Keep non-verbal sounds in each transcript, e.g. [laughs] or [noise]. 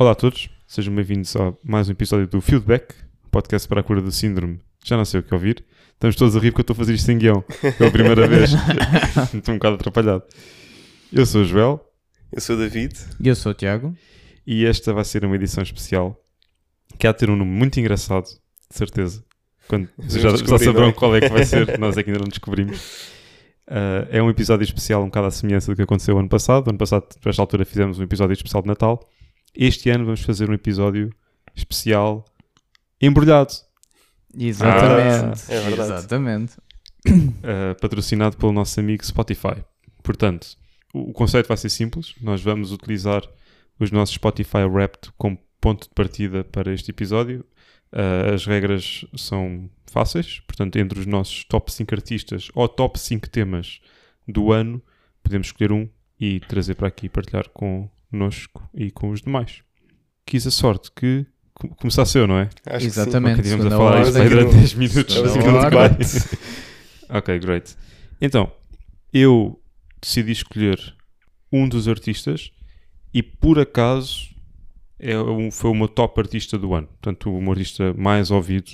Olá a todos, sejam bem-vindos a mais um episódio do Feedback, podcast para a cura do síndrome. Já não sei o que ouvir. Estamos todos a rir porque eu estou a fazer isto sem guião. Pela primeira vez. [laughs] estou um bocado atrapalhado. Eu sou o Joel Eu sou o David. E eu sou o Tiago. e esta vai ser uma edição especial que há de ter um nome muito engraçado, de certeza. Quando, Vamos já, já saberão é? qual é que vai ser, [laughs] nós é que ainda não descobrimos. Ah, é um episódio especial, um bocado à semelhança do que aconteceu ano passado. Ano passado, por esta altura, fizemos um episódio especial de Natal. Este ano vamos fazer um episódio especial embrulhado, Exatamente. Ah, é verdade. Exatamente. ah, patrocinado pelo nosso amigo Spotify. Portanto, o, o conceito vai ser simples. Nós vamos utilizar os nossos Spotify Wrapped como ponto de partida para este episódio. Ah, as regras são fáceis, portanto, entre os nossos top 5 artistas ou top 5 temas do ano, podemos escolher um e trazer para aqui e partilhar connosco e com os demais. Quis a sorte que co- começasse eu, não é? Acho Exatamente. Ok, tivemos a falar isto durante no- 10 minutos. Ok, great. Então, eu decidi escolher um dos artistas e por acaso é um- foi o meu top artista do ano. Portanto, o meu artista mais ouvido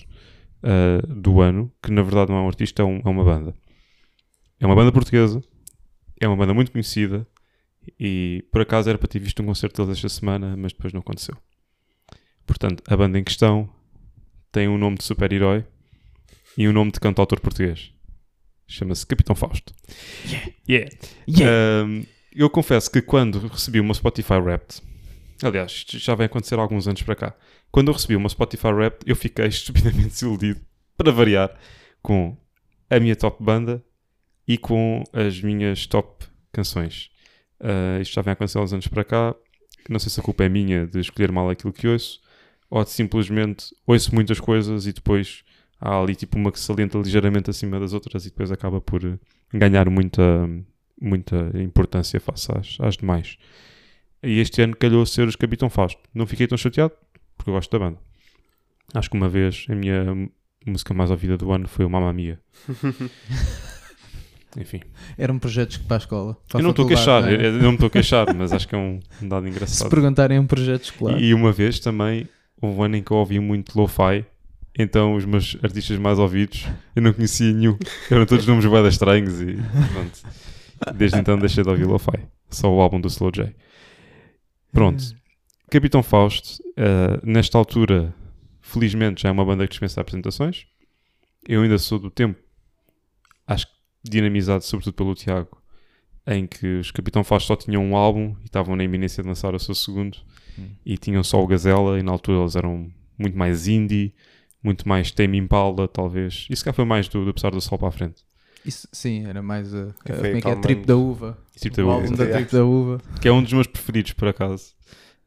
ah, do ano, que na verdade não é um artista, é, um- é uma banda. É uma banda portuguesa, é uma banda muito conhecida e por acaso era para ter visto um concerto deles esta semana, mas depois não aconteceu. Portanto, a banda em questão tem um nome de super-herói e um nome de cantautor português. Chama-se Capitão Fausto. Yeah. Yeah. Um, eu confesso que quando recebi uma Spotify Wrapped, aliás, isto já vem acontecer há alguns anos para cá, quando eu recebi uma Spotify Wrapped, eu fiquei [laughs] estupidamente desiludido, para variar, com a minha top banda e com as minhas top canções. Uh, isto já vem acontecer há uns anos para cá. Não sei se a culpa é minha de escolher mal aquilo que ouço, ou de simplesmente ouço muitas coisas e depois há ali tipo uma que salienta ligeiramente acima das outras e depois acaba por eh, ganhar muita, muita importância face às, às demais. E este ano calhou ser os Capitão Fausto. Não fiquei tão chateado, porque eu gosto da banda. Acho que uma vez a minha música mais ouvida do ano foi o Mamma Mia. [laughs] Enfim, Eram projetos para a escola. para eu não estou a queixar, não é? eu não me estou a queixar, mas acho que é um, um dado Se engraçado. perguntarem um projeto escolar. E uma vez também, houve um ano em que eu ouvi muito lo-fi, então os meus artistas mais ouvidos eu não conhecia nenhum. Eram todos nomes bem estranhos e pronto. Desde então deixei de ouvir lo-fi. Só o álbum do Slow J. Pronto. Capitão Fausto, eh, nesta altura, felizmente já é uma banda que dispensa apresentações. Eu ainda sou do tempo, acho que dinamizado sobretudo pelo Tiago, em que os Capitão Fausto só tinham um álbum e estavam na iminência de lançar o seu segundo e tinham só o Gazela e na altura eles eram muito mais indie, muito mais Tame Impala talvez. Isso cá foi mais do, do Pesar do Sol para a frente. Isso, sim, era mais a, Que a- como é que é? Trip da Uva. O da- álbum da. Trip da Uva. que é um dos meus preferidos por acaso.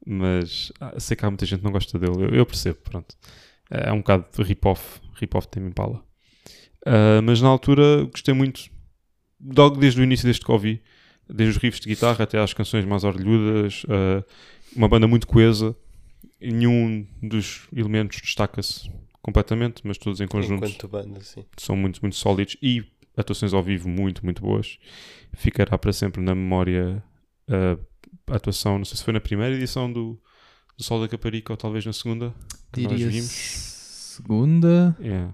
Mas ah, sei que há muita gente que não gosta dele. Eu, eu percebo, pronto. É um bocado de rip-off, rip-off Tame Impala. Ah, mas na altura gostei muito, logo desde o início deste que ouvi, desde os riffs de guitarra até às canções mais orelhudas, ah, uma banda muito coesa. E Nenhum dos elementos destaca-se completamente, mas todos em conjunto Enquanto banda, sim. são muito, muito sólidos e atuações ao vivo muito, muito boas. Ficará para sempre na memória uh, a atuação, não sei se foi na primeira edição do, do Sol da Caparica ou talvez na segunda, que nós Diria vimos. segunda, Yeah.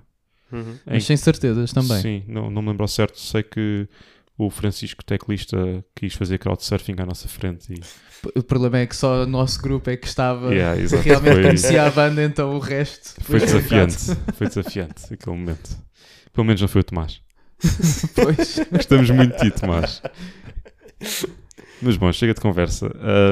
Uhum. Em- mas sem certezas também. Sim, não, não me lembro ao certo. Sei que o Francisco, teclista, quis fazer crowdsurfing à nossa frente. E, O problema é que só o nosso grupo é que estava Yeah, [laughs] exato. realmente Foi- conhecia a banda, então o resto foi complicado. desafiante. [laughs] Foi desafiante aquele momento. Pelo menos não foi o Tomás. [laughs] Pois. Gostamos muito de ti, Tomás. Mas bom, chega de conversa.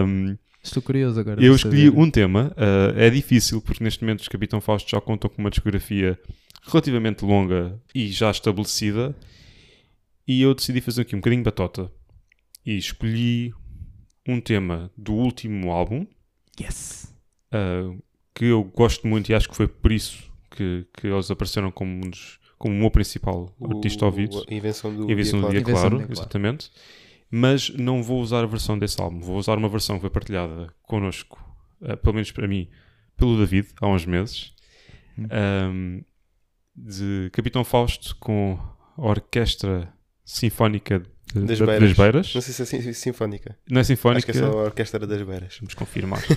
Um, Estou curioso agora. Eu escolhi saber. um tema, uh, é difícil porque neste momento os Capitão Fausto já contam com uma discografia relativamente longa e já estabelecida e eu decidi fazer aqui um bocadinho de batota e escolhi um tema do último álbum Yes. uh, que eu gosto muito e acho que foi por isso que, que eles apareceram como, um dos- como o meu principal artista ouvido. A invenção do E a do dia, Invenção claro, do dia, claro. exatamente. Mas não vou usar a versão desse álbum. Vou usar uma versão que foi partilhada connosco, eh, pelo menos para mim, pelo David, há uns meses, Hum. ahm, de Capitão Fausto com a Orquestra Sinfónica Das da- Beiras. das Beiras. Não sei se é sim- sinfónica. Não é Acho sinfónica? que é só a Orquestra das Beiras. Vamos confirmar. [laughs]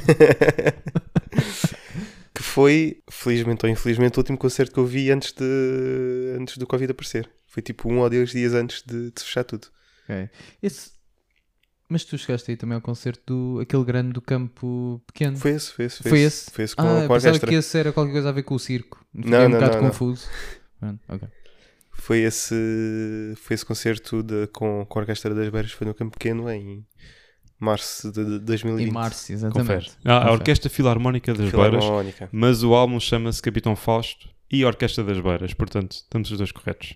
que foi, felizmente ou infelizmente, o último concerto que eu vi antes, de, antes do Covid aparecer. Foi tipo um ou dois dias antes de, de fechar tudo. Ok. Esse... Mas tu chegaste aí também ao concerto do aquele grande do campo pequeno. Foi esse, foi esse. Foi esse? Foi esse com, ah, com a orquestra. que esse era qualquer coisa a ver com o circo. Fiquei Não, um não, bocado não, não. confuso. Pronto, ok. Foi esse, foi esse concerto de, com, com a Orquestra das Beiras. Foi no Campo Pequeno em março de, de 2020. Em março, Confere. exatamente. Ah, a Confere. Orquestra Filarmónica das Beiras, Filarmónica. mas o álbum chama-se Capitão Fausto e Orquestra das Beiras, portanto, estamos os dois corretos.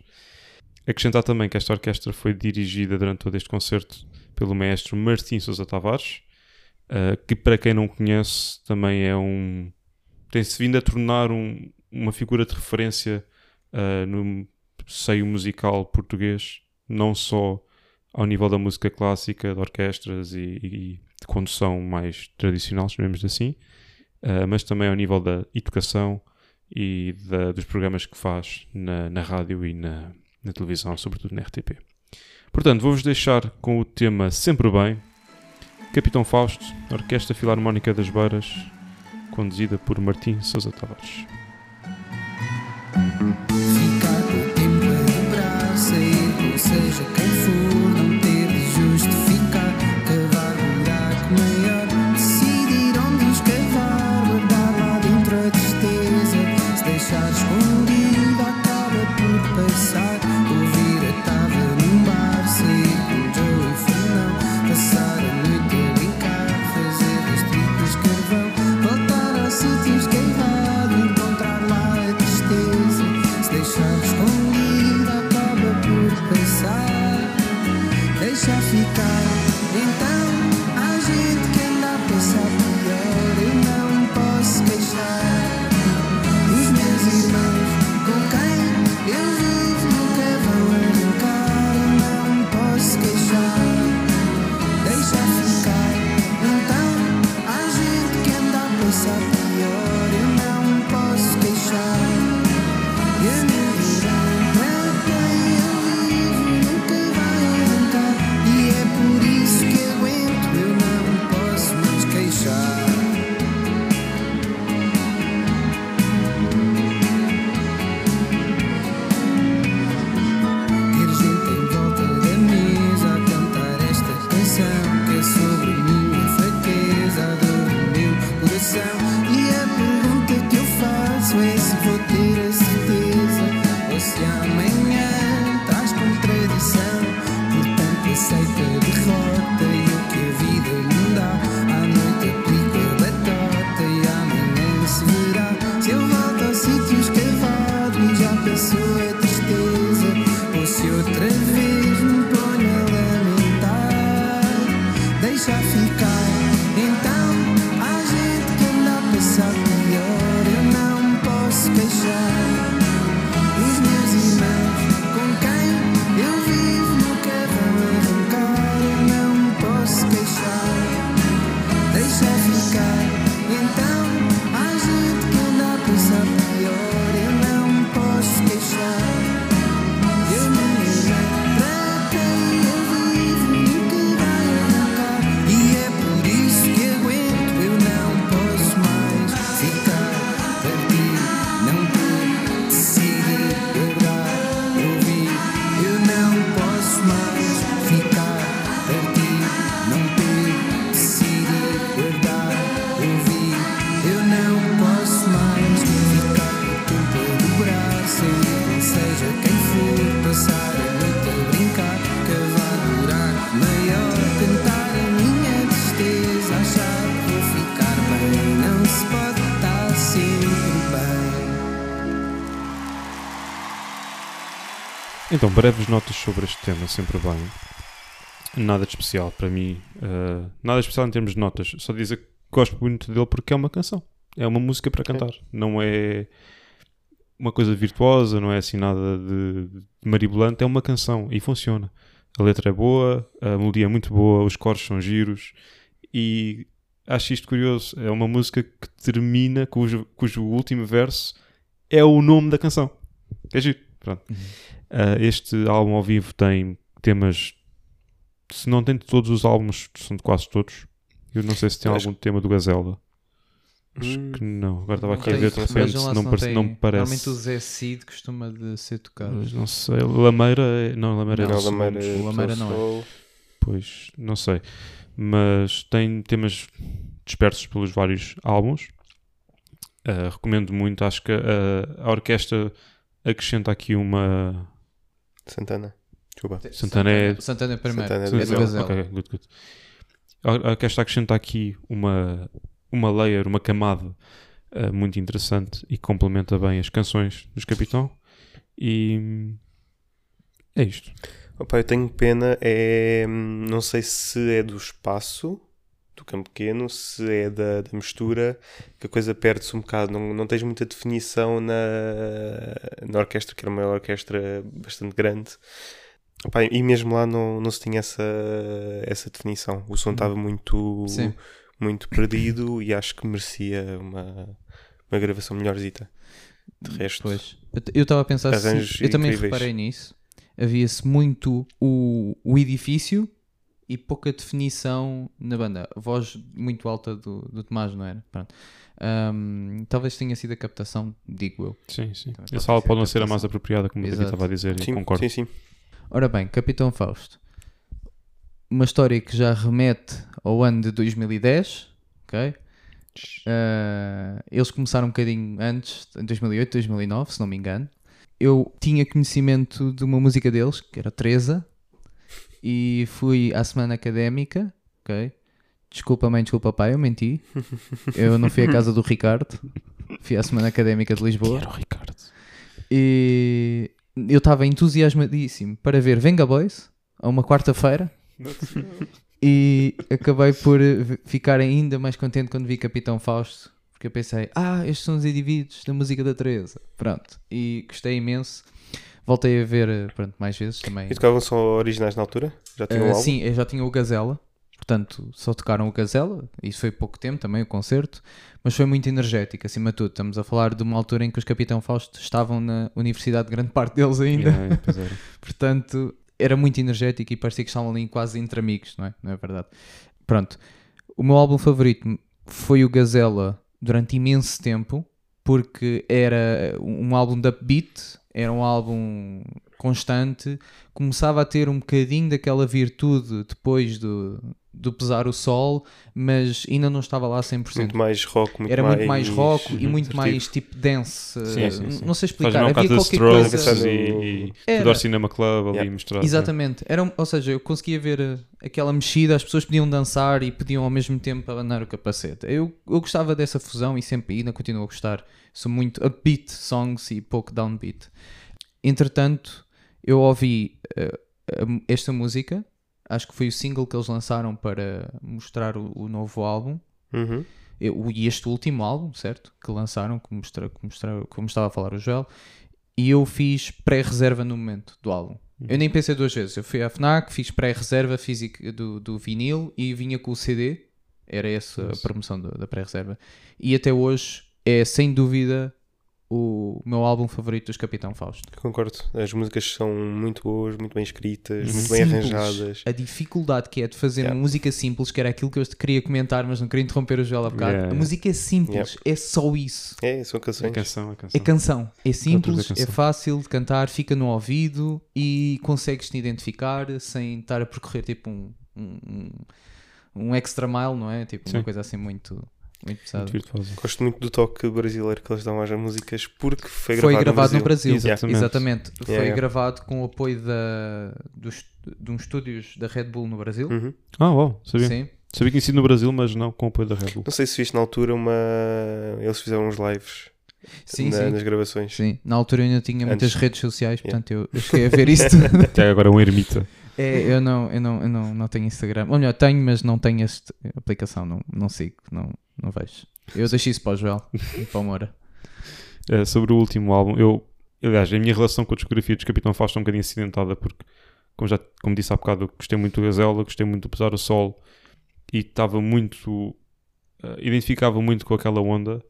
Acrescentar também que esta orquestra foi dirigida durante todo este concerto pelo maestro Martim Sousa Tavares, ah, que para quem não conhece também é um. tem-se vindo a tornar um- uma figura de referência ah, no seio musical português, não só ao nível da música clássica, de orquestras e, e de condução mais tradicional, chamemos assim, ah, mas também ao nível da educação e da- dos programas que faz na, na rádio e na, na televisão, sobretudo na RTP. Portanto, vou-vos deixar com o tema Sempre Bem, Capitão Fausto, Orquestra Filarmónica das Beiras, conduzida por Martim Sousa Tavares. Ficar com o tempo seja Então, breves notas sobre este tema, sempre bem. Nada de especial para mim, uh, nada de especial em termos de notas. Só dizer que gosto muito dele porque é uma canção, é uma música para cantar, não é uma coisa virtuosa, não é assim nada de, de maribolante, é uma canção e funciona. A letra é boa, a melodia é muito boa, os coros são giros e acho isto curioso. É uma música que termina, cujo, cujo último verso é o nome da canção. É giro, pronto. Uh, este álbum ao vivo tem temas se não tem de todos os álbuns, são de quase todos. Eu não sei se tem Acho- algum tema do Gazela. Acho Hum. que não. Agora estava aqui a ver de repente, não, se não parece, tem- não me parece. Normalmente o Zé Cid costuma de ser tocado. Mas não sei. Lameira. é- Não, Lameira é Não, dos Lameira. O Lameira não é. Pois, não sei. Mas tem temas dispersos pelos vários álbuns. Ah, recomendo muito. Acho que a, a orquestra acrescenta aqui uma. Santana. Desculpa. Santana é- Santana é primeiro. Santana é é do do Gazela. Gazela. Ok, good, good. A a orquestra acrescenta aqui uma, uma layer, uma camada ah, muito interessante e complementa bem as canções dos Capitão. E é isto. Opa, eu tenho pena, é. hum, Não sei se é do espaço campo pequeno, se é da, da mistura, que a coisa perde-se um bocado. Não, não tens muita definição na, na orquestra, que era uma orquestra bastante grande. Opa, e mesmo lá não, não se tinha essa, essa definição. O som estava muito, Sim. muito perdido e acho que merecia uma, uma gravação melhorzita. De resto, Pois. Eu estava a pensar se, Eu também incríveis. reparei nisso. Havia-se muito o, o edifício e pouca definição na banda. A voz muito alta do, do Tomás, não era? Pronto. Ahm, talvez tenha sido a captação, digo eu. Sim, sim. Também Essa aula pode não ser a mais apropriada, como o David Exato. estava a dizer, sim, concordo. sim, sim. Ora bem, Capitão Fausto. Uma história que já remete ao ano de 2010, ok? Ah, eles começaram um bocadinho antes, em 2008, 2009, se não me engano. Eu tinha conhecimento de uma música deles, que era Teresa, e fui à semana académica, ok? Desculpa mãe, desculpa pai, eu menti. Eu não fui à casa do Ricardo, fui à semana académica de Lisboa. Era o Ricardo. E eu estava entusiasmadíssimo para ver Venga Boys a uma quarta-feira e acabei por ficar ainda mais contente quando vi Capitão Fausto porque eu pensei, ah, estes são os indivíduos da música da Teresa. Pronto, e gostei imenso. Voltei a ver eh, pronto, mais vezes também. E tocavam só originais na altura? Já tinham Ah, um álbum? sim, eu já tinha o Gazela, portanto só tocaram o Gazela, isso foi pouco tempo também, o concerto, mas foi muito energético, acima de tudo. Estamos a falar de uma altura em que os Capitão Fausto estavam na universidade, grande parte deles ainda, Yeah, era. [laughs] portanto era muito energético e parecia que estavam ali quase entre amigos, não é? Não é verdade? Pronto, o meu álbum favorito foi o Gazela durante imenso tempo, porque era um álbum de upbeat, era um álbum constante, começava a ter um bocadinho daquela virtude depois do, do pesar o sol, mas ainda não estava lá a 100%. Muito mais rock, muito era mais... muito mais rock e muito mais tipo dance. Sim, eh, sim, sim. Não sei Faz explicar. um Havia qualquer Strokes coisa. e, e Era. Tudor Cinema Club ali Yeah. misturado. Exatamente. Era, um- ou seja, eu conseguia ver eh, aquela mexida, as pessoas podiam dançar e podiam ao mesmo tempo abanar o capacete. Eu, eu gostava dessa fusão e sempre ainda continuo a gostar. Sou muito upbeat songs e pouco downbeat. Entretanto, eu ouvi a- esta música, acho que foi o single que eles lançaram para mostrar o, o novo álbum. Uhum. Eu- e este último álbum, certo? Que lançaram, que mostra, que mostra, como estava a falar o Joel, e eu fiz pré-reserva no momento do álbum. Eu nem pensei duas vezes. Eu fui à FNAC, fiz pré-reserva física do, do vinil e vinha com o CD. Era essa a promoção do- da pré-reserva. E até hoje é sem dúvida o meu álbum favorito dos Capitão Fausto. Concordo. As músicas são muito boas, muito bem escritas, muito bem arranjadas. A dificuldade que é de fazer Yeah. uma música simples, que era aquilo que eu queria comentar, mas não queria interromper o Joel há bocado. Yeah. A música é simples, é só isso. É, são canções. canção, a É canção. canção. É simples, canção. é fácil de cantar, fica no ouvido e consegues te identificar sem estar a percorrer tipo um, um, um- extra mile, não é? Tipo uma Sim. coisa assim muito, muito pesada. Muito. Gosto muito do toque brasileiro que eles dão às músicas porque foi, Foi gravado, gravado no Brasil. Exatamente. Exatamente. Foi Yeah, yeah. gravado com o apoio da, dos, de uns estúdios da Red Bull no Brasil. Uhum. Ah, uau, sabia. Sim. Sabia que tinha sido no Brasil, mas não com o apoio da Red Bull. Não sei se viste na altura uma. Eles fizeram uns lives Sim, na- sim. nas gravações. Sim, na altura eu ainda tinha muitas Antes. redes sociais, Yeah. portanto eu, eu cheguei a ver isso tudo. [laughs] Até agora é um ermita. É, eu não, eu não, eu não, não tenho Instagram. Ou melhor, tenho, mas não tenho esta aplicação, não, não sigo, não, não vejo. Eu deixo isso para o Joel e para o Moura. [laughs] Eh, sobre o último álbum, eu, aliás, a minha relação com a discografia dos Capitão Fausto é um bocadinho acidentada, porque, como, já, como disse há bocado, eu gostei muito do Gazela, gostei muito do Pesar o Sol e estava muito. eh, identificava muito com aquela onda.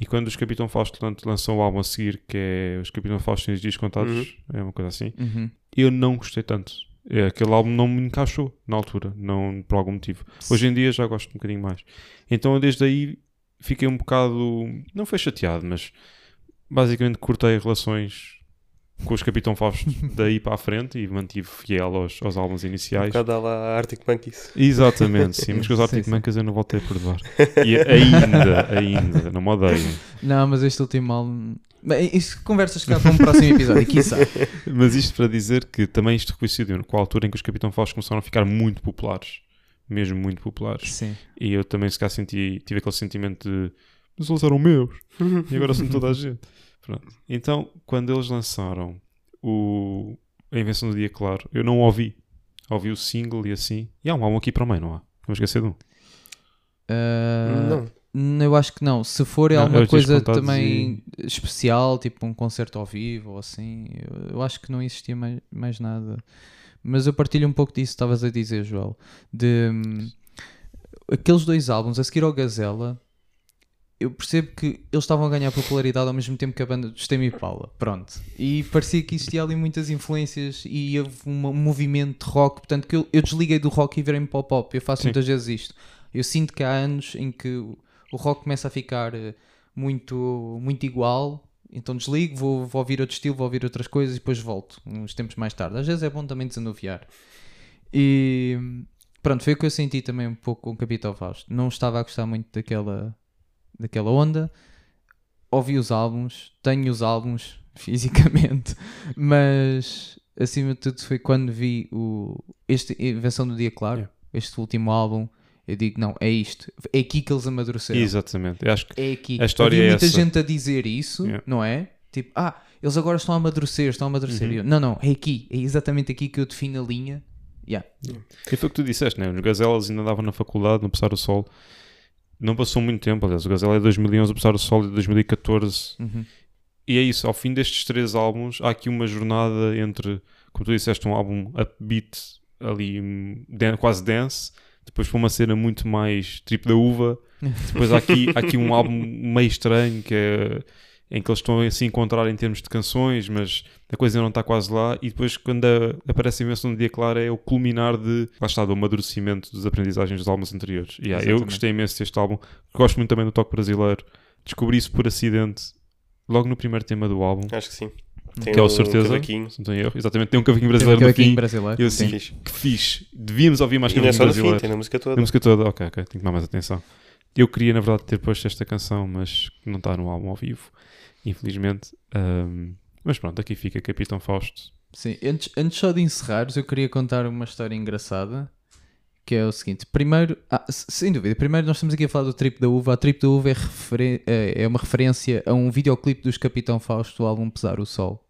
E quando os Capitão Fausto lan- lançam o álbum a seguir, que é os Capitão Fausto têm os dias contados, é uma coisa assim, Uhum. eu não gostei tanto. É, aquele álbum não me encaixou na altura, não por algum motivo. Hoje em dia já gosto um bocadinho mais. Então eu desde aí fiquei um bocado. Não foi chateado, mas basicamente cortei relações com os Capitão Fausto [laughs] daí para a frente e mantive fiel aos, aos álbuns Um iniciais. bocado à lá Arctic Monkeys. Exatamente, sim, mas com os [laughs] Sim, Arctic sim. Monkeys eu não voltei a perdoar. [laughs] E ainda, ainda, não me odeiem. Não, mas este último álbum. Bem, isso conversas cá para um próximo episódio, quiçá. Mas isto para dizer que também isto coincidiu com a altura em que os Capitão Fausto começaram a ficar muito populares. Mesmo muito populares. Sim. E eu também se calhar senti, tive aquele sentimento de mas eles eram meus e agora são toda a gente. Pronto. Então, quando eles lançaram o A Invenção do Dia Claro, eu não ouvi. Ouvi o single e assim. E há um álbum aqui para o meio, não há? Vamos esquecer de um. Ah, Não. Eu acho que não. Se for é Não, alguma coisa também especial, tipo um concerto ao vivo ou assim, eu, eu acho que não existia mais, mais nada. Mas eu partilho um pouco disso, que estavas a dizer, Joel. De hum, aqueles dois álbuns, a seguir ao Gazela, eu percebo que eles estavam a ganhar popularidade ao mesmo tempo que a banda dos Tame Impala. Pronto. E parecia que existia ali muitas influências e houve um movimento de rock. Portanto, que eu, eu desliguei do rock e virei-me para o pop. Eu faço Sim. muitas vezes isto. Eu sinto que há anos em que o- rock começa a ficar eh, muito, muito igual. Então desligo, vou, vou ouvir outro estilo, vou ouvir outras coisas e depois volto, uns tempos mais tarde. Às vezes é bom também desanuviar. E pronto, foi o que eu senti também um pouco com o Capital Fausto. Não estava a gostar muito daquela, daquela onda. Ouvi os álbuns, tenho os álbuns [laughs] fisicamente, mas acima de tudo foi quando vi o, este Invenção do Dia Claro, Yeah. este último álbum. Eu digo, não, é isto. É aqui que eles amadureceram. Exatamente. Eu acho que É aqui. A história Havia é muita essa. gente a dizer isso, Yeah. não é? Tipo, ah, eles agora estão a amadurecer, estão a amadurecer. Uhum. Eu, não, não, é aqui. É exatamente aqui que eu defino a linha. Yeah. E foi o que tu disseste, né? Os Gazelas ainda andavam na faculdade, no Passar o Sol. Não passou muito tempo, aliás. O Gazela é de 2011, o Passar o Sol é de 2014. Uhum. E é isso, ao fim destes três álbuns, há aqui uma jornada entre, como tu disseste, um álbum upbeat, ali quase dance, depois para uma cena muito mais tipo da uva. [laughs] Depois há aqui, há aqui um álbum meio estranho que é em que eles estão a se encontrar em termos de canções, mas a coisa não está quase lá. E depois, quando a- aparece a invenção do dia claro, é o culminar de lá está, do amadurecimento das aprendizagens dos álbuns anteriores. E, yeah, eu gostei imenso deste álbum, gosto muito também do toque brasileiro. Descobri isso por acidente logo no primeiro tema do álbum, Acho que sim. Tem que é o um certeza. Se não tenho erro. Exatamente, tem um cavaquinho Tem um brasileiro no cavaquinho fim. brasileiro. Eu sim. sim. Que fixe. Devíamos ouvir mais E não é cavaquinho só no fim, brasileiro. tem na música toda. A música toda, ok, ok, tenho que tomar mais atenção. Eu queria, na verdade, ter posto esta canção, mas não está no álbum ao vivo, infelizmente. Ahm, mas pronto, aqui fica Capitão Fausto. Sim, antes, antes só de encerrares, eu queria contar uma história engraçada. Que é o seguinte: primeiro, ah, sem dúvida, primeiro nós estamos aqui a falar do Trip da Uva. A Trip da Uva é, é é uma referência a um videoclipe dos Capitão Fausto do álbum Pesar o Sol,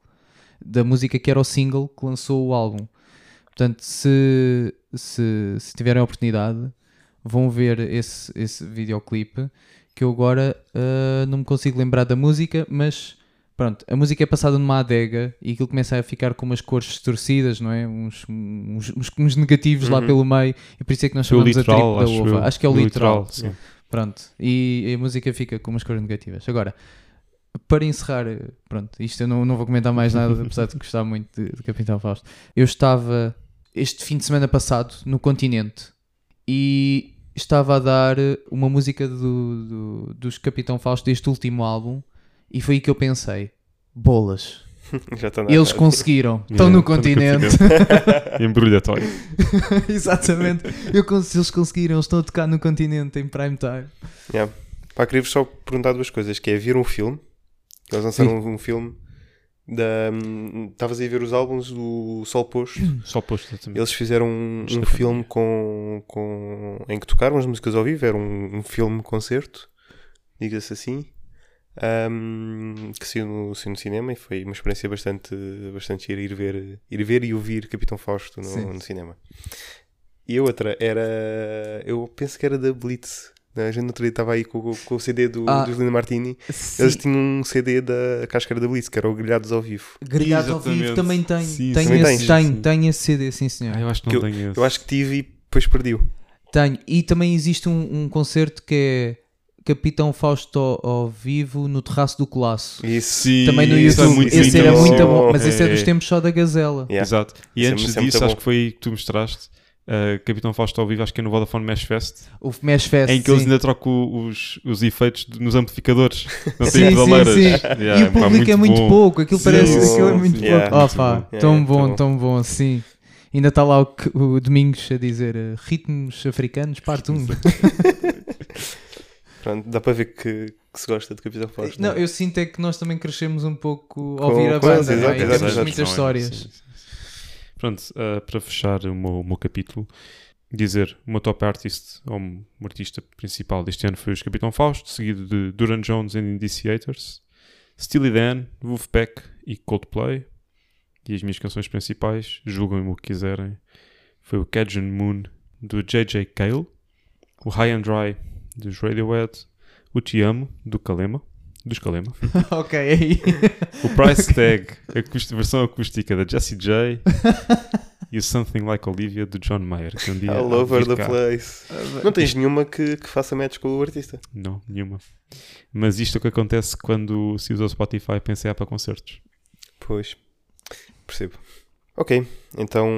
da música que era o single que lançou o álbum. Portanto, se, se, se tiverem a oportunidade, vão ver esse, esse videoclipe. Que eu agora ah, não me consigo lembrar da música, mas Pronto, a música é passada numa adega e aquilo começa a ficar com umas cores distorcidas, não é? Uns, uns, uns- uns negativos lá Uhum. pelo meio, e por isso é que nós Foi o chamamos a literal, da acho, uva. eu. Acho que é o literal. sim. Pronto, e a música fica com umas cores negativas. Agora, para encerrar, pronto, isto eu não, não vou comentar mais nada, [laughs] apesar de gostar muito de, de Capitão Fausto. Eu estava este fim de semana passado no continente e estava a dar uma música do, do- dos Capitão Fausto deste último álbum e foi aí que eu pensei: bolas, [laughs] eles conseguiram, [laughs] estão Yeah, no estão no continente. [laughs] Embrulhatório. Exatamente, eu, eles conseguiram, eles estão a tocar no continente em prime time. Yeah. Pá, queria-vos só perguntar duas coisas, que é, viram um filme? Eles lançaram um filme Estavas aí a ver os álbuns do Sol Posto. Só posto, exatamente. Eles fizeram um, um filme com, com, em que tocaram as músicas ao vivo, era um, um filme-concerto, diga-se assim, ahm, que saiu no, saiu no cinema e foi uma experiência bastante, bastante gira ir ver, ir ver e ouvir Capitão Fausto no, no cinema. E a outra era, eu penso que era da Blitz. A gente no outro dia estava aí com, o- com o CD do, Ah. do Lino Martini. Sim. Eles tinham um CD da Cascara da Blitz, que era o Grelhados ao Vivo. Grelhados ao vivo também tem. Sim, tenho, também esse, tenho, Sim. tenho esse CD, sim senhor. Ah, eu acho que Que não tenho esse. Eu acho que tive e depois perdi-o. Tenho. E também existe um, um concerto que é Capitão Fausto ao, ao vivo no terraço do Colasso. Isso. Sim, Também no isso é YouTube. muito esse era muito bom. bom, mas esse é dos É. tempos só da Gazela. Yeah. Exato. E Isso é antes é disso, acho bom. que foi que tu mostraste uh, Capitão Fausto ao vivo, acho que é no Vodafone Mesh Fest, O Mesh Fest. em que eles sim. ainda trocam os, os efeitos de- nos amplificadores. [laughs] Não Sim, tem sim, pedaleiras. sim. Yeah, e o pá, público é muito bom. pouco, aquilo Sim, parece sim, aquilo é sim. muito Yeah, pouco. Oh, muito pá, bom. Yeah, tão muito bom, bom. tão bom, sim. Ainda está lá o, o Domingos a dizer eh, ritmos africanos, parte 1. [laughs] Pronto, dá para ver que, que se gosta de Capitão Fausto. Não, eu sinto é que nós também crescemos um pouco ao ouvir a banda, não é? exato, E temos exato. muitas Não, é? histórias. Pronto, uh, para fechar o meu, o meu capítulo, dizer o meu top artist, ou um artista principal deste ano foi o Capitão Fausto, seguido de Duran Jones and Indiciators, Steely Dan, Wolfpack e Coldplay. E as minhas canções principais, julguem-me o que quiserem, foi o Cajun Moon do J.J. Cale, o High and Dry dos Radiohead, o Te Amo do Kalema, dos Kalema, [laughs] ok, aí. o Price Tag, acústica- versão acústica da Jessie J e o Something Like Olivia do John Mayer. Que um dia All over the cá. place. Não tens nenhuma que, que faça match com o artista. Não, nenhuma. Mas isto é o que acontece quando se usa o Spotify para ensaiar para concertos. Pois, percebo. Ok, então.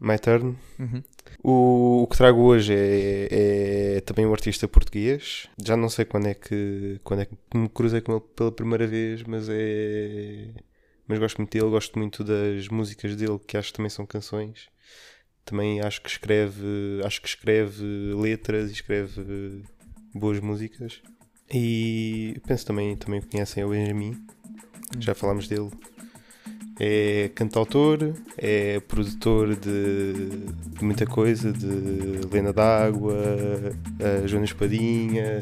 My turn. Uhum. O, o que trago hoje é, é também um artista português. Já não sei quando é que quando é que me cruzei com ele pela primeira vez, mas é. Mas gosto muito dele, gosto muito das músicas dele, que acho que também são canções. Também acho que escreve, acho que escreve letras e escreve boas músicas. E penso também, também conhecem é o Benjamin, já falámos dele. É cantautor, é produtor de, de muita coisa, de Lena D'Água, a Joana Espadinha,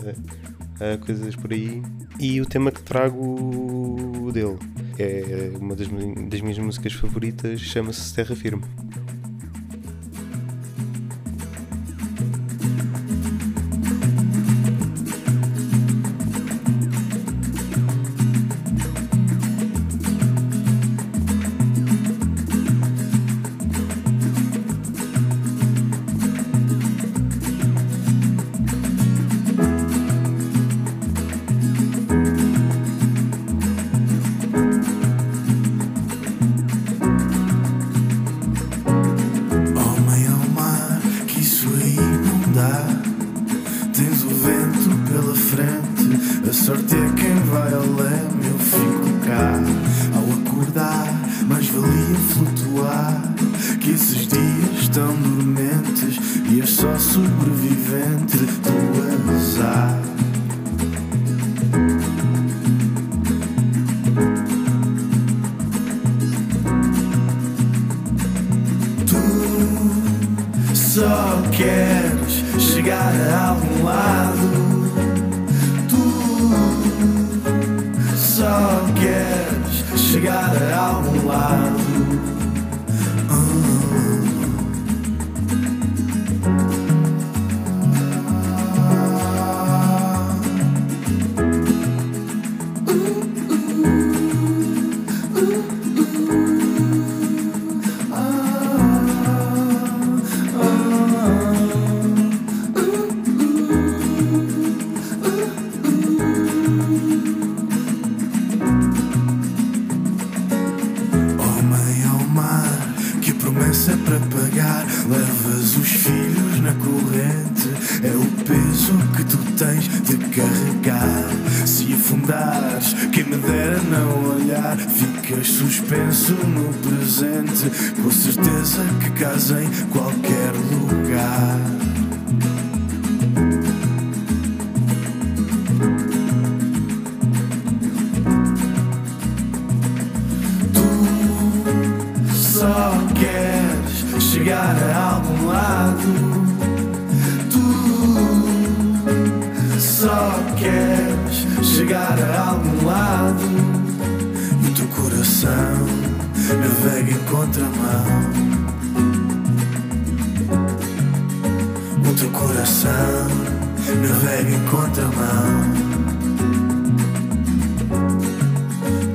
coisas por aí. E o tema que trago dele é uma das, das minhas músicas favoritas, chama-se Terra Firme. Chegar a algum lado. Tu só queres chegar a algum lado. Suspenso no presente. Com certeza que casa em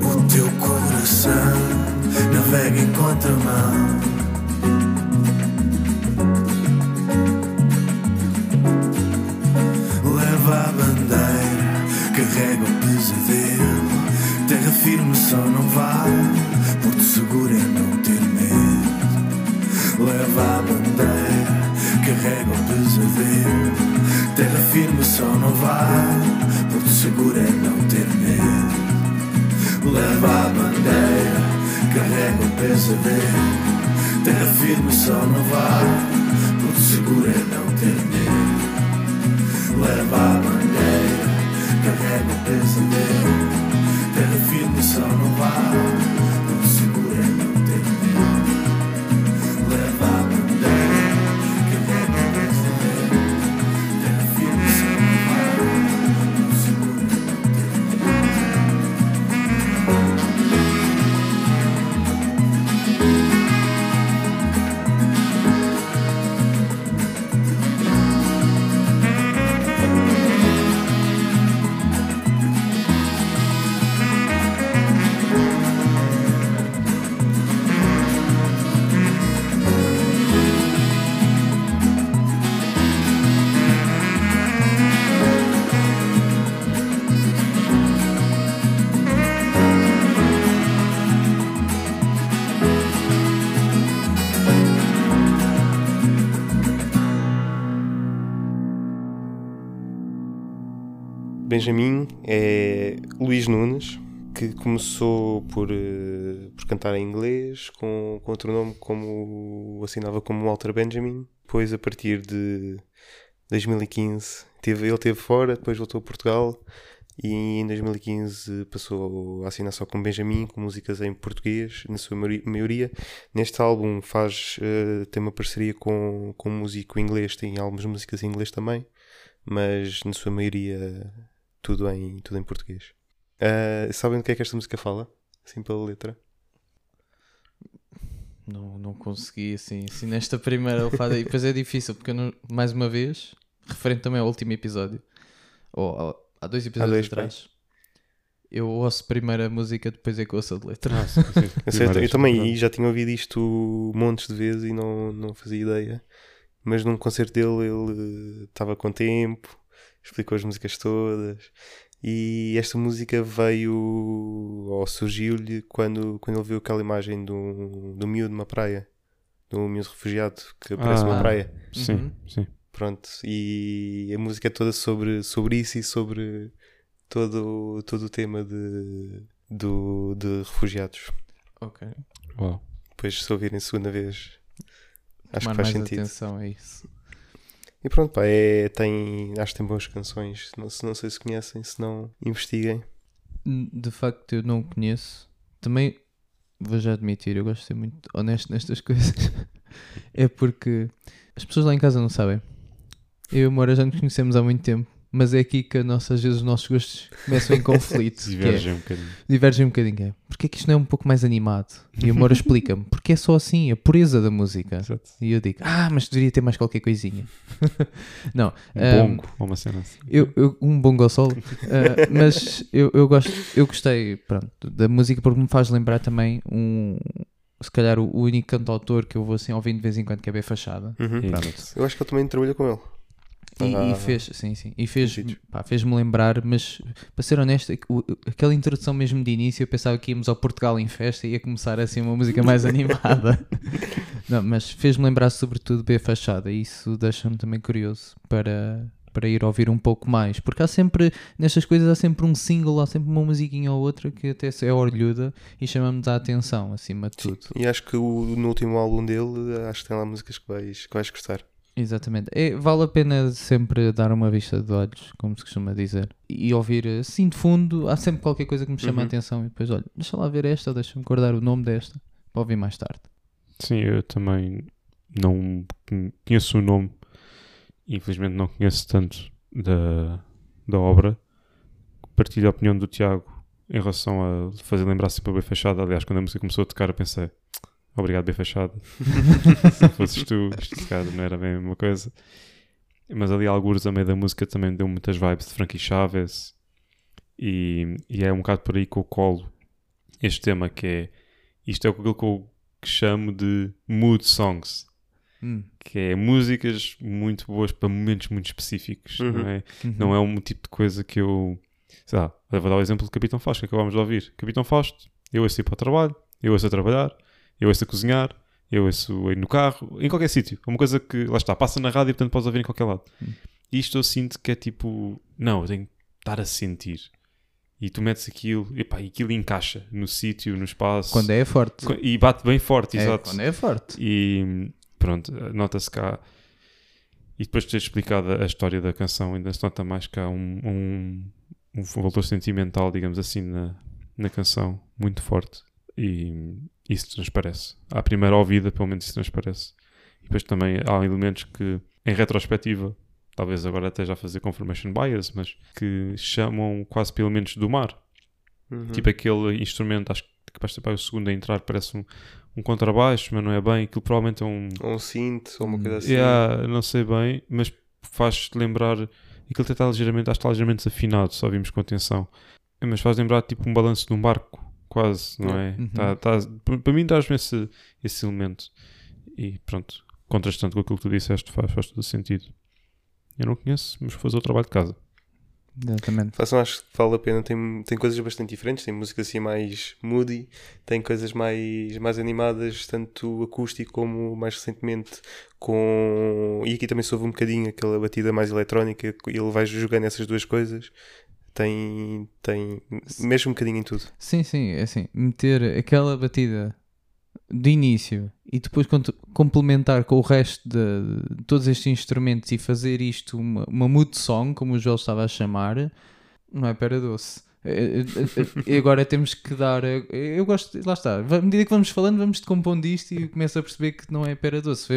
O teu coração navega em contramão. Leva carrega o pesadelo. Terra firme só não vale, porto seguro é não ter medo. Leva a bandeira, carrega o pesadelo. Terra firme só não vale, porto seguro é não ter medo. Leva a bandeira, carrega o pesadelo. Terra firme só não vale, porto seguro é não ter medo. Leva a bandeira, carrega o pesadelo. Terra firme só não vale, Benjamin é Luís Nunes, que começou por, eh, por cantar em inglês, com, com outro nome como assinava como Walter Benjamin. Depois, a partir de 2015, teve, ele esteve fora, depois voltou a Portugal e em 2015 passou a assinar só como Benjamin, com músicas em português, na sua maioria- maioria. Neste álbum faz, eh, tem uma parceria com, com um músico inglês, tem algumas músicas em inglês também, mas na sua maioria tudo em, tudo em português. Ah, sabem do que é que esta música fala? Assim pela letra? Não, não consegui assim, assim nesta primeira lefada. E depois é difícil, porque eu não- mais uma vez, referente também ao último episódio, ou ao- há dois episódios dois, atrás, eu ouço primeiro a música, depois é que ouço a de letra. Ah, sim, sim. Eu, sei, eu Primeiras, também e já tinha ouvido isto montes de vezes e não, não fazia ideia. Mas num concerto dele ele estava com tempo, explicou as músicas todas. E esta música veio ou surgiu-lhe quando, quando ele viu aquela imagem do, do miúdo numa praia, do miúdo refugiado que aparece numa Ah. praia. Sim, Uhum. sim. Pronto, e a música é toda sobre, sobre isso e sobre todo, todo o tema de, do, de refugiados. Ok. Uau. Depois, se ouvirem segunda vez, acho Tomar que faz mais sentido. atenção a isso. E pronto, pá, é, tem, acho que tem boas canções. Não, se, não sei se conhecem, se não, investiguem. De facto, eu não conheço. Também vou já admitir, eu gosto de ser muito honesto nestas [laughs] coisas. é porque as pessoas lá em casa não sabem. Eu e a Moura já nos conhecemos há muito tempo, mas é aqui que a nossa, às vezes os nossos gostos começam em conflito. [laughs] é- Divergem um bocadinho. divergem um bocadinho. É, porque é que isto não é um pouco mais animado? E a Moura explica-me, porque é só assim, a pureza da música. Exato. E eu digo, ah, mas deveria ter mais qualquer coisinha. [laughs] não, Um ahm, bongo ou uma cena assim. eu, eu- um bom ao solo, Ah, mas eu, eu gosto, eu gostei pronto, da música porque me faz lembrar também um, se calhar o, o único cantautor que eu vou assim ouvindo de vez em quando que é bem fachada. Uhum. Eu acho que ele também trabalha com ele. E, Ah, e fez, sim, sim, e fez, pá, fez-me lembrar, mas para ser honesto, o- aquela introdução mesmo de início, eu pensava que íamos ao Portugal em festa e ia começar assim uma música mais [laughs] animada. Não, mas fez-me lembrar sobretudo B Fachada e isso deixa-me também curioso para, para ir ouvir um pouco mais, porque há sempre, nestas coisas, há sempre um single, há sempre uma musiquinha ou outra que até é orlhuda e chama-nos a atenção, acima de tudo. E acho que o, no último álbum dele, acho que tem lá músicas que vais, que vais gostar. Exatamente. É, vale a pena sempre dar uma vista de olhos, como se costuma dizer. E ouvir assim de fundo, há sempre qualquer coisa que me chama a Uhum. atenção. E depois, olha, deixa lá ver esta, deixa-me guardar o nome desta para ouvir mais tarde. Sim, eu também não con- conheço o nome, infelizmente não conheço tanto da, da obra. Partilho a opinião do Tiago em relação a fazer lembrar sempre a B Fachada. Aliás, quando a música começou a tocar, eu pensei, obrigado, B Fachada. [laughs] Se fosses tu, isto se calhar não era bem a mesma coisa. Mas ali, alguns a meio da música também deu muitas vibes de Frankie Chaves. E, e é um bocado por aí que eu colo este tema que é isto é aquilo que eu que chamo de mood songs Hum. que é músicas muito boas para momentos muito específicos Uhum. não é? Uhum. não é um tipo de coisa que eu sei lá, vou dar o exemplo do Capitão Fausto que acabámos de ouvir. Capitão Fausto, eu ouço ir para o trabalho, eu ouço a trabalhar, eu ouço a cozinhar, eu ouço ir no carro, em qualquer sítio. É uma coisa que, lá está, passa na rádio e portanto podes ouvir em qualquer lado. E isto eu sinto que é tipo, não, eu tenho que estar a sentir. E tu metes aquilo, e pá, e aquilo encaixa no sítio, no espaço. Quando é forte. E bate bem forte, É, exato. quando é forte. E pronto, nota-se cá. E depois de ter explicado a história da canção, ainda se nota mais que há um, um, um valor sentimental, digamos assim, na, na canção, muito forte. E isso transparece. À primeira ouvida, pelo menos, isso transparece. E depois também há elementos que, em retrospectiva, talvez agora até já fazer confirmation bias, mas que chamam quase para elementos do mar. Uhum. Tipo aquele instrumento, acho que capaz de ser para o segundo a entrar, parece um, um contrabaixo, mas não é bem. Aquilo provavelmente é um. Ou um synth, ou uma coisa assim. Yeah, não sei bem, mas faz-te lembrar. Aquilo até está ligeiramente, acho que está ligeiramente desafinado, só vimos com atenção. Mas faz lembrar tipo um balanço de um barco, quase, não é? Uhum. Tá- tá- para mim, dás-me esse, esse elemento. E pronto, contrastando com aquilo que tu disseste, faz, faz todo o sentido. Eu não conheço, mas vou fazer o trabalho de casa. Exatamente. Façam, acho que vale a pena. Tem, tem coisas bastante diferentes. Tem música assim mais moody, tem coisas mais, mais animadas, tanto acústico como mais recentemente com. E aqui também soube um bocadinho aquela batida mais eletrónica. e Ele vai jogando essas duas coisas. Tem. tem mexe um bocadinho em tudo. Sim, sim, é assim, meter aquela batida de início e depois complementar com o resto de, de todos estes instrumentos e fazer isto uma, uma mood song, como o Joel estava a chamar, não é pera doce. Eh, eh, eh, E agora temos que dar. Eu gosto, lá está. À medida que vamos falando, vamos decompondo isto e começo a perceber que não é pera doce.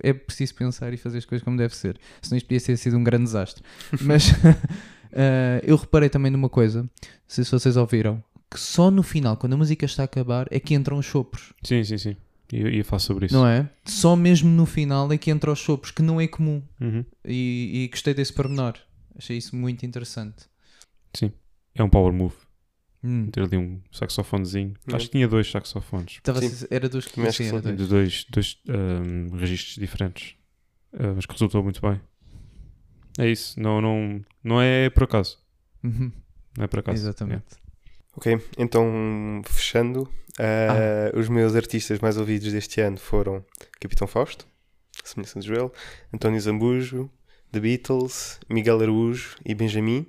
É preciso pensar e fazer as coisas como deve ser. Senão isto podia ter sido um grande desastre. Mas [laughs] eh, eu reparei também numa coisa, não sei se vocês ouviram, que só no final, quando a música está a acabar, é que entram os sopros, Sim, sim, sim. E eu ia falar sobre isso. não é? Só mesmo no final é que entram os sopros, que não é comum. Uhum. E, e gostei desse pormenor. Achei isso muito interessante. Sim. É um power move. Hum. Ter ali um saxofonezinho. Uhum. Acho que tinha dois saxofones. Estava a Sim. era dos que sim, era dois. De dois, dois ahm, registros diferentes. Ah, mas que resultou muito bem. É isso. Não, não, não é por acaso. Uhum. Não é por acaso. Exatamente. Ok, então fechando, ah, os meus artistas mais ouvidos deste ano foram Capitão Fausto, semelhança de Joel, António Zambujo, The Beatles, Miguel Araújo e Benjamin.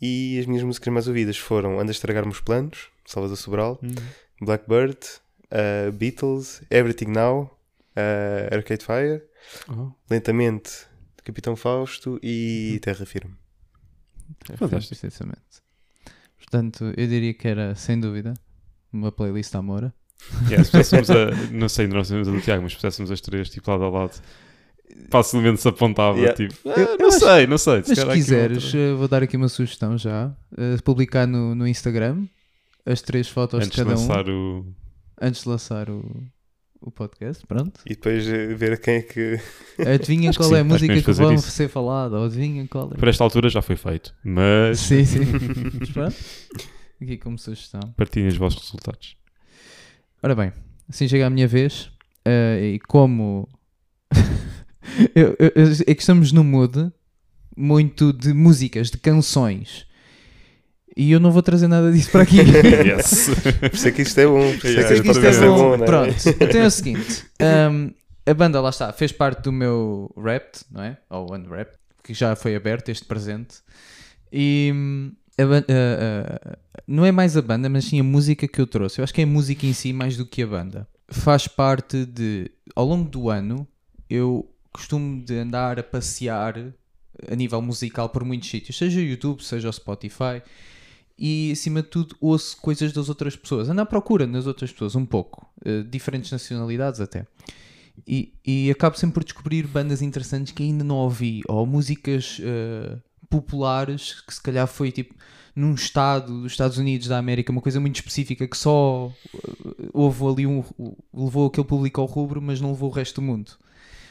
E as minhas músicas mais ouvidas foram Anda a Estragar-me os Planos, Salvador Sobral, Uhum. Blackbird, ah, Beatles, Everything Now, ah, Arcade Fire, Oh, Lentamente, Capitão Fausto e Terra Firme. Fantástico. Precisamente. Portanto, eu diria que era, sem dúvida, uma playlist à Moura. yeah, se pudéssemos a, não sei, nós temos a do Tiago, mas se pudéssemos as três, tipo, lado a lado, facilmente se apontava. Yeah. Tipo, Eu- "Ah, eu não acho- sei, não sei. Mas se calhar aqui quiseres, outra." eh, vou dar aqui uma sugestão já. eh, publicar no, no Instagram as três fotos antes de de cada um lançar o. antes de lançar o, o podcast. Pronto. E depois ah, ver quem é que. [laughs] Que qual sim, é a que música que vão isso. ser falada. Ou adivinhem qual é. Por esta altura já foi feito, mas Sim, sim. [laughs] Mas pronto. Aqui como sugestão. partilhem os vossos resultados. Ora bem, assim chega a minha vez. eh, e como. [laughs] eu- eu- eu- é que estamos no mood muito de músicas, de canções. E eu não vou trazer nada disso para aqui. [laughs] yes. Por isso é que isto é bom. Por isso é que que isto é bom. não é? Pronto, então é o seguinte: um, a banda lá está, fez parte do meu rap, não é? Ou unwrap, que já foi aberto, este presente. E hum, a a- a- não é mais a banda, mas sim a música que eu trouxe. Eu acho que é a música em si mais do que a banda. Faz parte de. Ao longo do ano, eu costumo de andar a passear a nível musical por muitos sítios, seja o YouTube, seja o Spotify e acima de tudo ouço coisas das outras pessoas. Ando à procura nas outras pessoas, um pouco, eh, diferentes nacionalidades até. E, e acabo sempre por descobrir bandas interessantes que ainda não ouvi, ou músicas eh, populares que se calhar foi tipo num estado dos Estados Unidos da América, uma coisa muito específica que só eh, houve ali um. levou aquele público ao rubro, mas não levou o resto do mundo.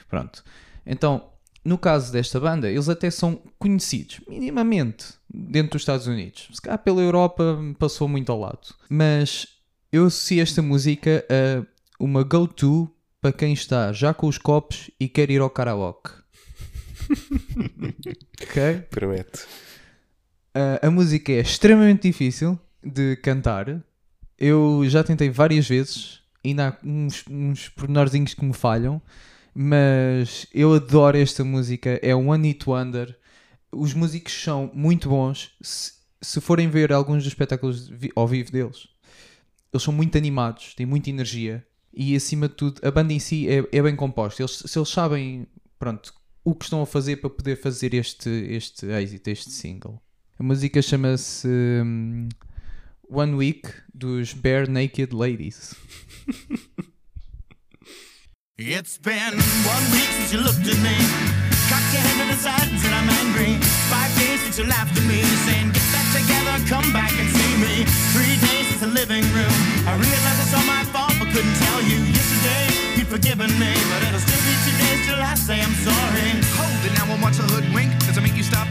Pronto. Então, no caso desta banda, eles até são conhecidos, minimamente, dentro dos Estados Unidos. Se calhar pela Europa passou muito ao lado. Mas eu associo esta música a uma go-to para quem está já com os copos e quer ir ao karaoke. [laughs] ok? Promete. Ah, a música é extremamente difícil de cantar. Eu já tentei várias vezes, ainda há uns, uns pormenorzinhos que me falham, mas eu adoro esta música. É um One Hit Wonder. Os músicos são muito bons. Se, se forem ver alguns dos espetáculos ao vivo deles, eles são muito animados, têm muita energia e acima de tudo a banda em si é, é bem composta. Eles, se eles sabem, pronto, o que estão a fazer para poder fazer este, este êxito, este single. A música chama-se hum, One Week dos Bare Naked Ladies. [laughs] It's been one week since you looked at me. Cocked your head to the side and said I'm angry. Five days since you laughed at me, saying get back together, come back and see me. Three days since the living room. I realized it's all my fault, but couldn't tell you. Yesterday you'd forgiven me, but it'll still be two days till I say I'm sorry. Hold it now and watch a hoodwink. Does it make you stop?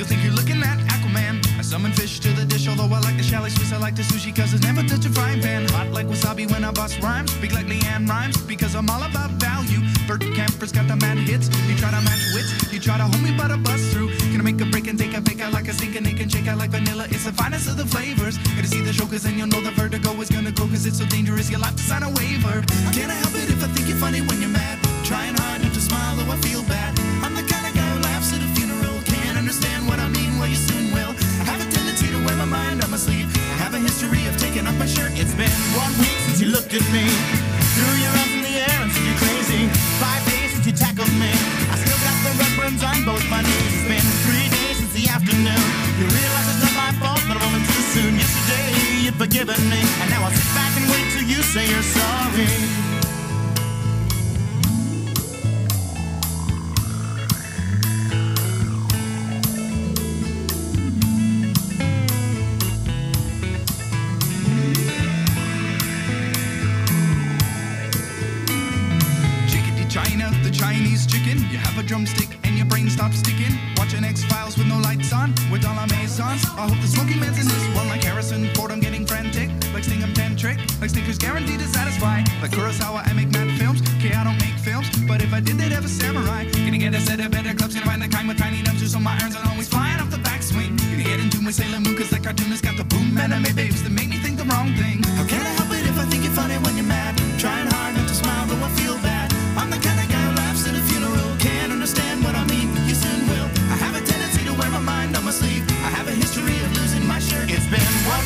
You'll think you're looking at Aquaman. I summon fish to the dish, although I like the chalet Swiss. I like the sushi cause it's never touch a frying pan. Hot like wasabi when I bust rhymes. Speak like Leanne rhymes because I'm all about value. Bert Camper's got the mad hits. You try to match wits, you try to hold me but I bust through. Gonna make a break and take a fake out like a sink and they can shake out like vanilla. It's the finest of the flavors. Gotta see the show cause then you'll know the vertigo is gonna go cause it's so dangerous. You'll have to sign a waiver. Can't I help it if I think you're funny when you're mad? Trying hard not to smile though I feel bad. My sleeve. I have a history of taking off my shirt. It's been one week since you looked at me. Threw your arms in the air and said you're crazy. Five days since you tackled me. I still got the red burns on both my knees. It's been three days since the afternoon. You realize it's not my fault, but I'm only too soon. Yesterday you'd forgiven me, and now I'll sit back and wait till you say you're sorry. Chinese chicken. You have a drumstick and your brain stops sticking. Watching X Files with no lights on, with all our maisons. I hope the smoking man's in this one like Harrison Ford. I'm getting frantic, like Stingham Tantric, like Snickers guaranteed to satisfy. Like Kurosawa, I make mad films. Okay, I don't make films, but if I did, they'd have a samurai. Gonna get a set of better clubs, gonna find the kind with tiny nubs, so my irons are always flying off the backswing. Gonna get into my Sailor Moon, cause that cartoonist got the boom anime babes that make me think the wrong thing. How can I help it if I think you're funny when you're mad? Trying hard not to smile, though I feel bad. I'm the kind of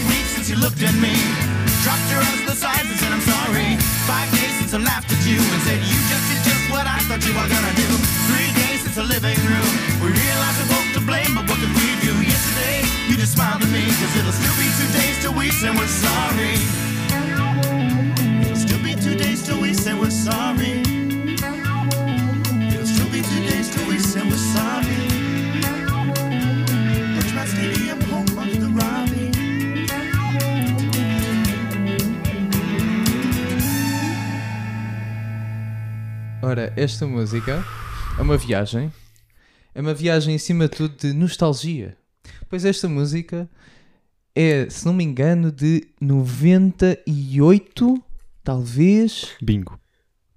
week since you looked at me. Dropped your to the sides and said I'm sorry. Five days since I laughed at you and said you just did just what I thought you were gonna do. Three days since the living room. We realized we're both to blame, but what could we do? Yesterday, you just smiled at me, cause it'll still be two days till we say we're sorry. It'll still be two days till we say we're sorry. Ora, esta música é uma viagem. É uma viagem, acima de tudo, de nostalgia. Pois esta música é, se não me engano, de 98, talvez. Bingo.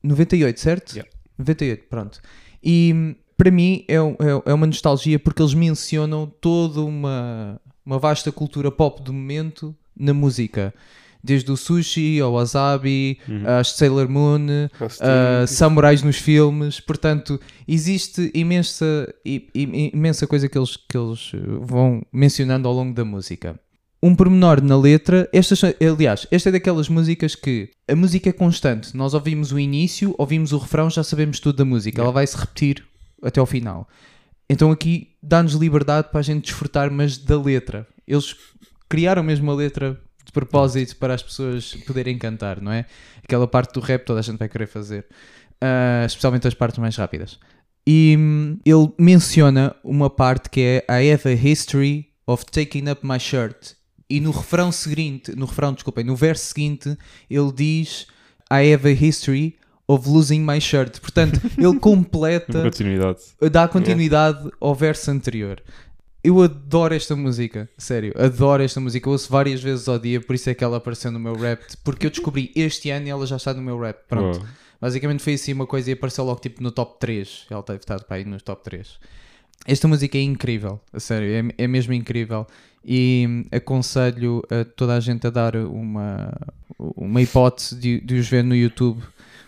98, certo? Yeah. 98, pronto. E para mim é, é- é uma nostalgia porque eles mencionam toda uma, uma vasta cultura pop do momento na música. Desde o sushi ao wasabi, às Sailor Moon, Sting. samurais nos filmes. Portanto, existe imensa, imensa coisa que eles, que eles vão mencionando ao longo da música. Um pormenor na letra, estas, aliás, esta é daquelas músicas que a música é constante. Nós ouvimos o início, ouvimos o refrão, já sabemos tudo da música. Ela vai se repetir até ao final. Então aqui dá-nos liberdade para a gente desfrutar, mas da letra. Eles criaram mesmo a letra de propósito para as pessoas poderem cantar, não é? Aquela parte do rap toda a gente vai querer fazer. Ah, especialmente as partes mais rápidas. E hum, ele menciona uma parte que é I have a history of taking up my shirt. E no refrão seguinte, no refrão, desculpem, no verso seguinte, ele diz I have a history of losing my shirt. Portanto, ele [laughs] completa Continuidade. dá continuidade ao verso anterior. Eu adoro esta música, sério, adoro esta música. Eu ouço várias vezes ao dia, por isso é que ela apareceu no meu rap. Porque eu descobri este ano e ela já está no meu rap. Pronto. Boa. Basicamente foi assim uma coisa e apareceu logo tipo no top 3. Ela deve estar para aí nos top 3. Esta música é incrível, a sério, é, é mesmo incrível. E aconselho a toda a gente a dar uma, uma hipótese de, de os ver no YouTube,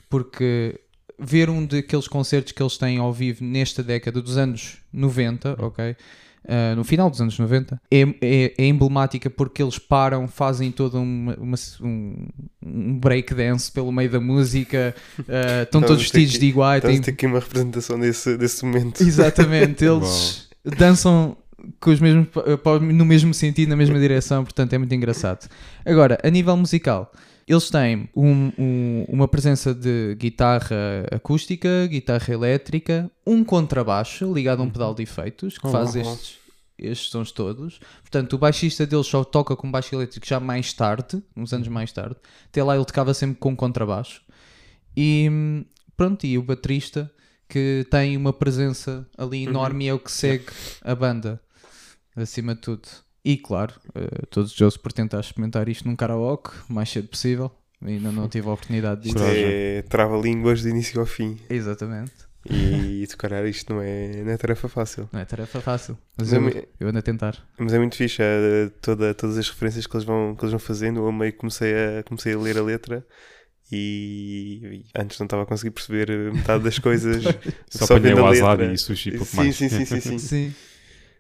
porque ver um daqueles concertos que eles têm ao vivo nesta década dos anos 90, ok? Uh, no final dos anos 90, é, é, é emblemática porque eles param, fazem todo uma, uma- um, um breakdance pelo meio da música, uh, estão Estamos todos vestidos aqui- de igual, Estamos têm a ter aqui uma representação desse, desse momento. Exatamente, [laughs] eles dançam com os mesmos, no mesmo sentido, na mesma direção, portanto é muito engraçado. Agora, a nível musical, eles têm um- um- uma presença de guitarra acústica, guitarra elétrica, um contrabaixo ligado a um pedal de efeitos que Oh, faz oh, estes, estes sons todos. Portanto, o baixista deles só toca com baixo elétrico já mais tarde, uns anos mais tarde. Até lá ele tocava sempre com contrabaixo. E pronto, e o baterista que tem uma presença ali enorme e é o que segue a banda, acima de tudo. E claro, eh, todos os por tentar experimentar isto num karaoke o mais cedo possível. Ainda não tive a oportunidade disso. Isto é trava-línguas de início ao fim. Exatamente. E tocar isto não é, não é tarefa fácil. Não é tarefa fácil. Mas Mas é eu, eu ando a tentar. Mas é muito fixe, é, toda, todas as referências que eles vão, que eles vão fazendo. Eu meio que comecei a, comecei a ler a letra e, e antes não estava a conseguir perceber metade das coisas. [laughs] Só, Só apanhei vendo o a letra. e sushi pouco sim, mais. sim, sim, sim, sim. [laughs] Sim.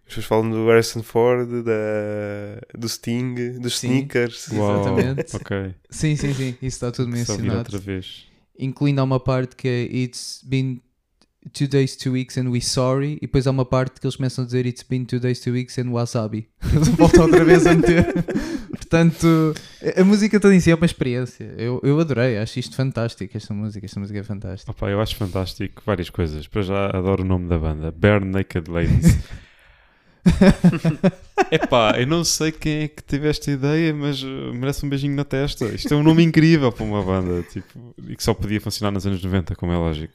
As pessoas falam do Harrison Ford, da, do Sting, dos Sim. sneakers. Uau, Exatamente. ok. Sim, sim, sim. Isso está tudo mencionado. outra vez. incluindo há uma parte que é It's been two days, two weeks and we sorry. E depois há uma parte que eles começam a dizer It's been two days, two weeks and wasabi. [laughs] Voltam outra vez a meter. [laughs] Portanto, a a música toda em si é uma experiência. Eu, eu adorei, acho isto fantástico. Esta música, esta música é fantástica. Opa, eu acho fantástico várias coisas. Para já adoro o nome da banda, Bare Naked Ladies. [laughs] [laughs] Epá, eu não sei quem é que teve esta ideia, mas uh, merece um beijinho na testa. Isto é um nome incrível para uma banda tipo, e que só podia funcionar nos anos 90, como é lógico.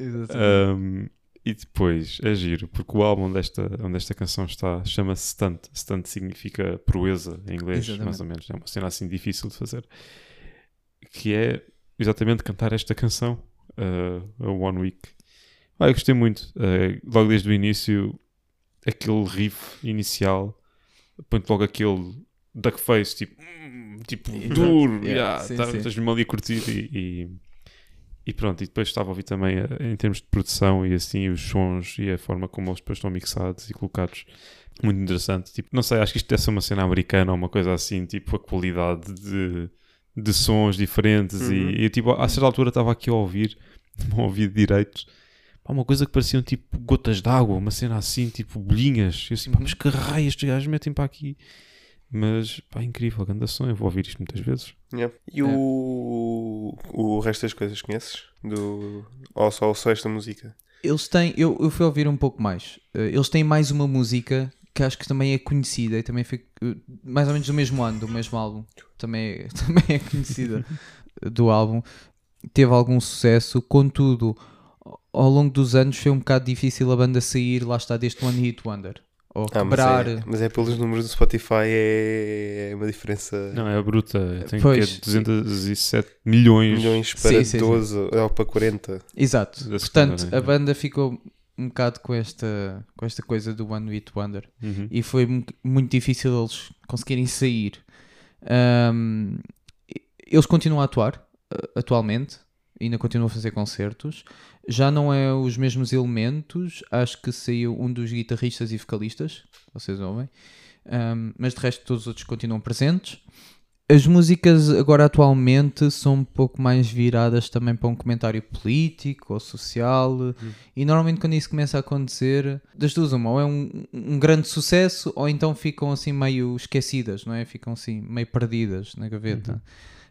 Um, e depois é giro, porque o álbum onde esta, onde esta canção está chama-se Stunt. Stunt significa proeza em inglês, Exatamente. mais ou menos. É uma cena assim difícil de fazer. Que é exatamente cantar esta canção, uh, a One Week. Ah, eu gostei muito. Uh, logo desde o início, aquele riff inicial, põe-te logo aquele duckface, tipo, tipo Exato. duro, Yeah, yeah, sim, tá- sim. estás mesmo ali a curtir e, e, e pronto. E depois estava a ouvir também eh, em termos de produção e assim, os sons e a forma como eles depois estão mixados e colocados. Muito interessante. Tipo, não sei, acho que isto deve ser uma cena americana ou uma coisa assim, tipo, a qualidade de, de sons diferentes. Uhum. E, e, tipo, a certa altura estava aqui a ouvir, [laughs] não ouvi direito. Pá, uma coisa que pareciam tipo gotas d'água, uma cena assim, tipo bolinhas. Eu assim, pá, mas que raio estes gajos metem para aqui? Mas, pá, incrível, grande som. Eu vou ouvir isto muitas vezes. Yeah. E o, o resto das coisas conheces? Do, ou só, só esta música? Eles têm, eu, eu fui ouvir um pouco mais. Eh, Eles têm mais uma música que acho que também é conhecida e também foi eh, mais ou menos do mesmo ano, do mesmo álbum. Também é, [laughs] também é conhecida do álbum. Teve algum sucesso, contudo, ao longo dos anos foi um bocado difícil a banda sair, lá está, deste One Hit Wonder. Ou Ah, mas, quebrar. é, mas é pelos números do Spotify, é uma diferença. Não, é bruta. Tem Pois. que 207 milhões. milhões para Sim, sim, sim. 12 ou para 40. Exato. Portanto, a banda ficou um bocado com esta, com esta coisa do One Hit Wonder. Uhum. e foi mu- muito difícil eles conseguirem sair. Ahm, eles continuam a atuar atualmente, ainda continuam a fazer concertos. Já não é os mesmos elementos, acho que saiu um dos guitarristas e vocalistas, vocês ouvem, Ahm, mas de resto todos os outros continuam presentes. As músicas agora atualmente são um pouco mais viradas também para um comentário político ou social e normalmente quando isso começa a acontecer, das duas uma, ou é um, um grande sucesso ou então ficam assim meio esquecidas, não é? Ficam assim meio perdidas na gaveta.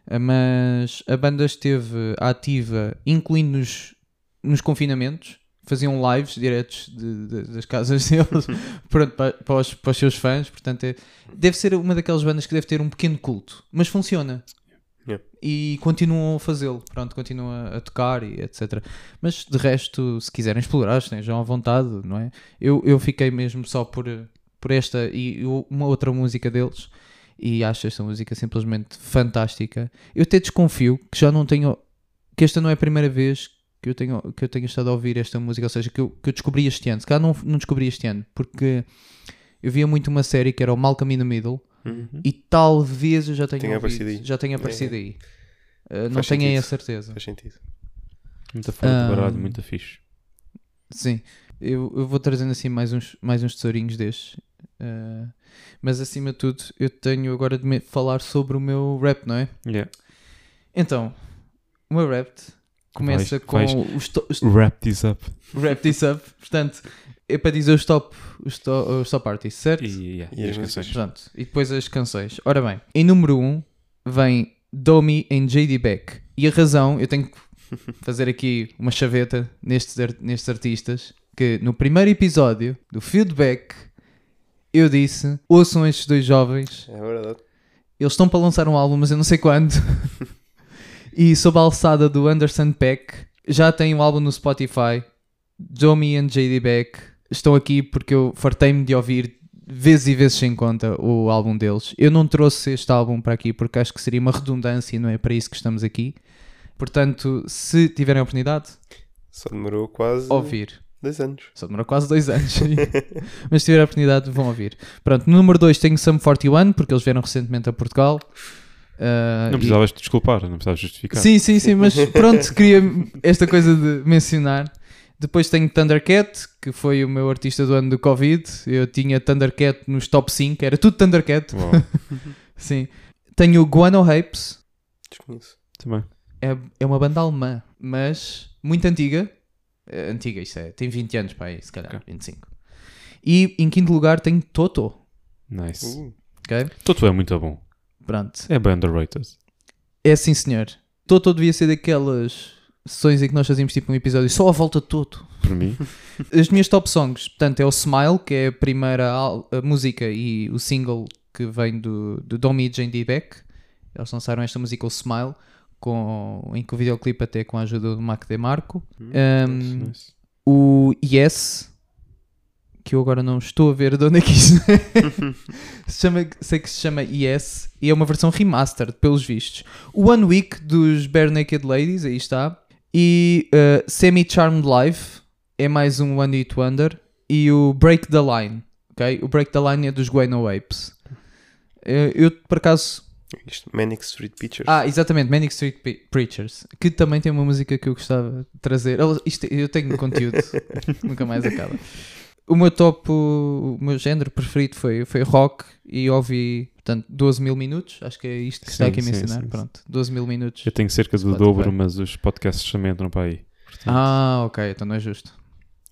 Ah, Mas a banda esteve ativa, incluindo nos, confinamentos, faziam lives diretos de- de- das casas [laughs] deles pronto, para, para, os, para os seus fãs, portanto é- deve ser uma daquelas bandas que deve ter um pequeno culto, mas funciona. Yeah. E continuam a fazê-lo, pronto, continuam a, tocar e etc. Mas de resto, se quiserem explorar, estejam à vontade, não é? Eu, eu fiquei mesmo só por, por esta e uma outra música deles e acho esta música simplesmente fantástica. Eu até desconfio que já não tenho, que esta não é a primeira vez que eu tenho, que eu tenho estado a ouvir esta música, ou seja, que eu, que eu descobri este ano. Se calhar não, não descobri este ano, porque eu via muito uma série que era o Malcolm in the Middle Uhum. e talvez eu já tenha, Tenha ouvido, aparecido aí. já tenha aparecido aí. Uh, não Faz tenho aí a sentido. certeza. Faz sentido. Muita de baralho, muita fixe. Sim, eu, eu vou trazendo assim mais uns, mais uns tesourinhos destes. Uh, mas acima de tudo, eu tenho agora de me falar sobre o meu rap, não é? Yeah. Então, o meu rap começa Vais- com vais- os, to- os Wrap this up. Wrap this up. Portanto, é para dizer os top, os to- os top artists, certo? E, yeah, E e as as canções. Pronto. E depois as canções. Ora bem, em número 1 um, vem Domi em JD Beck. E a razão, eu tenho que fazer aqui uma chaveta nestes, nestes artistas, que no primeiro episódio do Feedback eu disse, ouçam estes dois jovens, É verdade. eles estão para lançar um álbum, mas eu não sei quando. [laughs] e sob a alçada do Anderson Peck, já tem um álbum no Spotify. Domi and JD Beck estão aqui porque eu fartei-me de ouvir vezes e vezes sem conta o álbum deles. Eu não trouxe este álbum para aqui porque acho que seria uma redundância e não é para isso que estamos aqui. Portanto, se tiverem a oportunidade, Só demorou quase ouvir. dois anos. Só demorou quase dois anos. [laughs] Mas se tiver a oportunidade, vão ouvir. Pronto, no número 2 tenho Sum 41, porque eles vieram recentemente a Portugal. Ah, Não e- precisavas te desculpar, não precisavas justificar. Sim, sim, sim, mas pronto, queria esta coisa de mencionar. Depois tenho Thundercat, que foi o meu artista do ano do Covid. Eu tinha Thundercat nos top 5, era tudo Thundercat. [laughs] Sim. Tenho o Guano Rapes, Desconheço. também. é, é uma banda alemã, mas muito antiga. É, antiga, isto é, tem 20 anos para aí, se calhar, 25. E em quinto lugar tenho Toto, Nice. Uh, ok? Toto é muito bom. Pronto. É bem underrated. É sim, senhor. Toto devia ser daquelas sessões em que nós fazíamos tipo um episódio só à volta de Toto. Para mim. [laughs] As minhas top songs, portanto, é o Smile, que é a primeira a música e o single que vem do, do Domi e Jane D. Beck. Eles lançaram esta música, o Smile, com, em que o videoclipe até com a ajuda do Mac DeMarco. Um, Nice, nice. o Yes, que eu agora não estou a ver de onde é que isso [laughs] se chama, sei que se chama Yes e é uma versão remastered, pelos vistos. One Week dos Bare Naked Ladies, aí está. E uh, Semi Charmed Life é mais um One Hit Wonder. E o Break the Line, ok? O Break the Line é dos Guano Apes. Uh, eu, por acaso, isto, Manic Street Pictures. ah, exatamente, Manic Street Preachers, que também tem uma música que eu gostava de trazer. Isto, eu tenho conteúdo, [laughs] nunca mais acaba. O meu top, o meu género preferido foi, foi rock e ouvi, portanto, 12 mil minutos. Acho que é isto que está Sim, aqui a mencionar. sim, sim. Pronto, 12 mil minutos. Eu tenho cerca do dobro, mas os podcasts também entram para aí. Portanto, Ah, ok, então não é justo.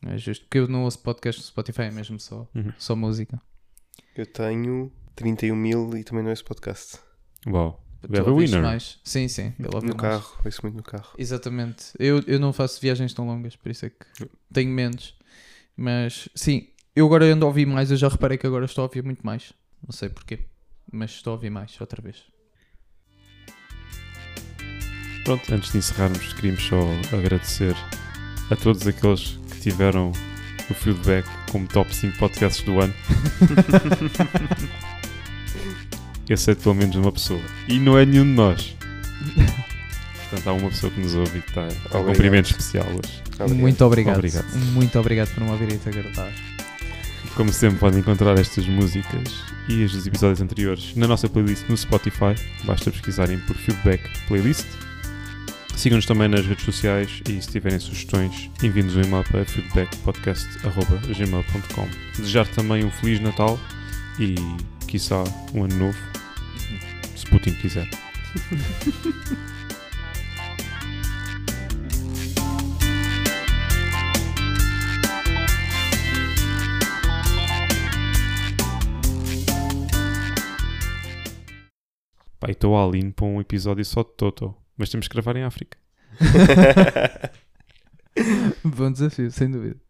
Não é justo, porque eu não ouço podcast no Spotify, é mesmo só, Uhum. só música. Eu tenho 31 mil e também não é esse podcast. Uau. We Tu have a ouviste winner. mais? Sim, sim. Ele No mais. carro, ouço muito no carro. Exatamente. Eu, eu não faço viagens tão longas, por isso é que tenho menos. Mas sim, eu agora ando a ouvir mais. Eu já reparei que agora estou a ouvir muito mais. Não sei porquê, mas estou a ouvir mais outra vez. Pronto, antes de encerrarmos, queríamos só agradecer a todos aqueles que tiveram o feedback como top 5 podcasts do ano. Eu sei de pelo menos uma pessoa. E não é nenhum de nós. [laughs] Portanto, há uma pessoa que nos ouve e que está a um cumprimento especial hoje. Obrigado. Muito obrigado. Obrigado. Muito obrigado por me ouvirem te agradar. Como sempre, podem encontrar estas músicas e os dos episódios anteriores na nossa playlist no Spotify. Basta pesquisarem por Feedback Playlist. Sigam-nos também nas redes sociais e se tiverem sugestões, enviem-nos um e-mail para feedbackpodcast.gmail.com Desejar também um Feliz Natal e, quiçá, um Ano Novo, se Putin quiser. [laughs] Pá, e estou all in para um episódio só de Toto, mas temos que gravar em África. [laughs] Bom desafio, sem dúvida.